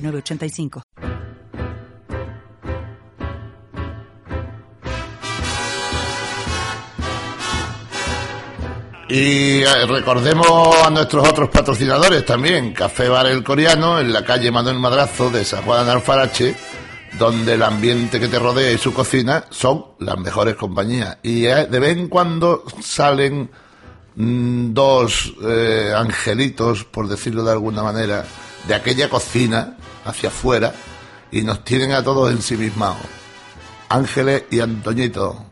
985. Y eh, recordemos a nuestros otros patrocinadores también, Café Bar El Coreano, en la calle Manuel Madrazo de San Juan de Alfarache, donde el ambiente que te rodea y su cocina son las mejores compañías. Y eh, de vez en cuando salen mm, dos eh, angelitos, por decirlo de alguna manera, de aquella cocina hacia afuera y nos tienen a todos ensimismados. Ángeles y Antoñito,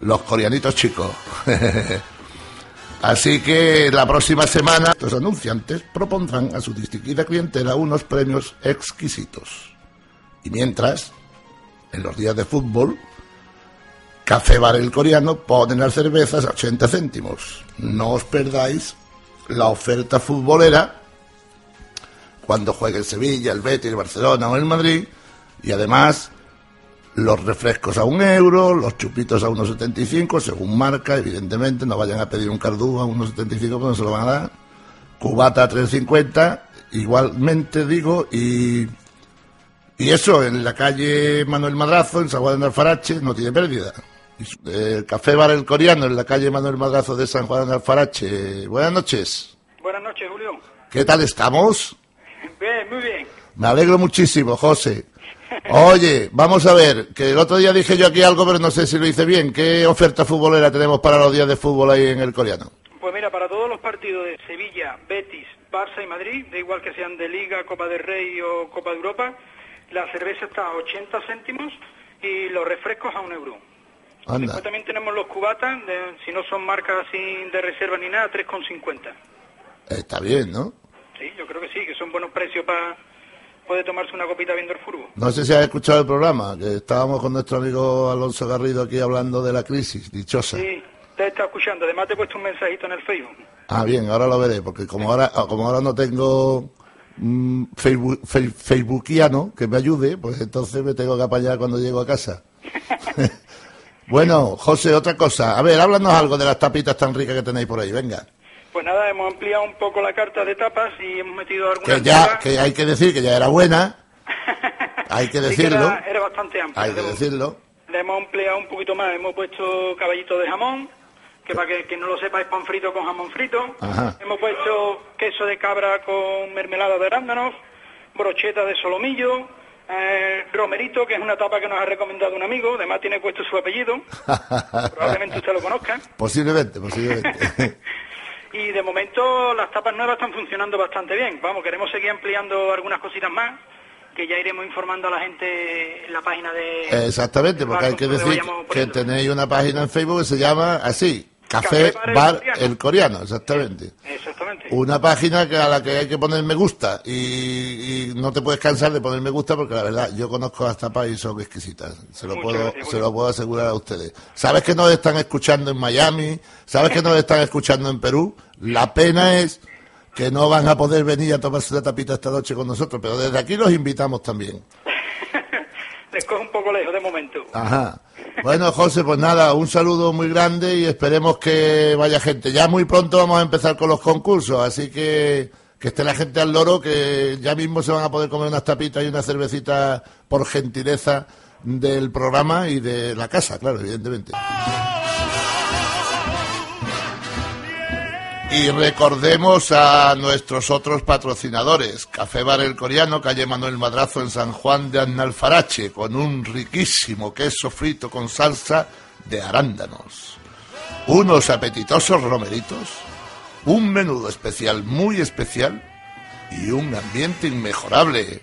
los coreanitos chicos. Así que la próxima semana los anunciantes propondrán a su distinguida clientela unos premios exquisitos. Y mientras, en los días de fútbol, Café Bar El Coreano ponen las cervezas a 80 céntimos. No os perdáis la oferta futbolera cuando juegue el Sevilla, el Betis, el Barcelona o el Madrid. Y además, los refrescos a un euro, los chupitos a 1,75, según marca, evidentemente. No vayan a pedir un cardú a 1,75 porque no se lo van a dar. Cubata a 3,50, igualmente digo, y, y eso, en la calle Manuel Madrazo, en San Juan de Alfarache, no tiene pérdida. El Café Bar El Coreano, en la calle Manuel Madrazo de San Juan de Alfarache. Buenas noches. Buenas noches, Julio. ¿Qué tal estamos? Me alegro muchísimo, José. Oye, vamos a ver, que el otro día dije yo aquí algo, pero no sé si lo hice bien. ¿Qué oferta futbolera tenemos para los días de fútbol ahí en el coreano? Pues mira, para todos los partidos de Sevilla, Betis, Barça y Madrid, da igual que sean de Liga, Copa del Rey o Copa de Europa, la cerveza está a 80 céntimos y los refrescos a un euro. Anda. Después también tenemos los cubatas, de- si no son marcas así de reserva ni nada, 3,50. Está bien, ¿no? Sí, yo creo que sí, que son buenos precios para poder tomarse una copita viendo el fútbol. No sé si has escuchado el programa, que estábamos con nuestro amigo Alonso Garrido aquí hablando de la crisis dichosa. Sí, te estado escuchando. Además te he puesto un mensajito en el Facebook. Ah, bien, ahora lo veré, porque como ahora, como ahora no tengo mm, Facebook, fe- Facebookiano que me ayude, pues entonces me tengo que apañar cuando llego a casa. bueno, José, otra cosa. A ver, háblanos algo de las tapitas tan ricas que tenéis por ahí, venga. Pues nada, hemos ampliado un poco la carta de tapas y hemos metido algunas Que ya, tapas. que hay que decir que ya era buena, hay que Sí decirlo, era, era bastante amplia. hay que decirlo. Le hemos ampliado un poquito más. Hemos puesto caballito de jamón, que para que, que no lo sepa es pan frito con jamón frito. Ajá. Hemos puesto queso de cabra con mermelada de arándanos, brocheta de solomillo, eh, romerito, que es una tapa que nos ha recomendado un amigo, además tiene puesto su apellido, probablemente usted lo conozca. Posiblemente, posiblemente. Y de momento las tapas nuevas están funcionando bastante bien. Vamos, queremos seguir ampliando algunas cositas más, que ya iremos informando a la gente en la página de... Exactamente, porque hay que decir que tenéis una página en Facebook que se llama así, Café, Café Bar El Coreano. El Coreano, exactamente. Exactamente. Una página que a la que hay que poner me gusta y, y no te puedes cansar de poner me gusta porque la verdad yo conozco las tapas y son exquisitas. Se lo Muchas puedo, gracias, se lo puedo asegurar a ustedes. ¿Sabes que nos están escuchando en Miami? ¿Sabes que nos están escuchando en Perú? La pena es que no van a poder venir a tomarse una tapita esta noche con nosotros, pero desde aquí los invitamos también. Les coge un poco lejos de momento. Ajá. Bueno, José, pues nada, un saludo muy grande y esperemos que vaya gente. Ya muy pronto vamos a empezar con los concursos, así que que esté la gente al loro, que ya mismo se van a poder comer unas tapitas y una cervecita por gentileza del programa y de la casa, claro, evidentemente. Y recordemos a nuestros otros patrocinadores. Café Bar El Coreano, calle Manuel Madrazo en San Juan de Annalfarache, con un riquísimo queso frito con salsa de arándanos. Unos apetitosos romeritos, un menudo especial muy especial y un ambiente inmejorable.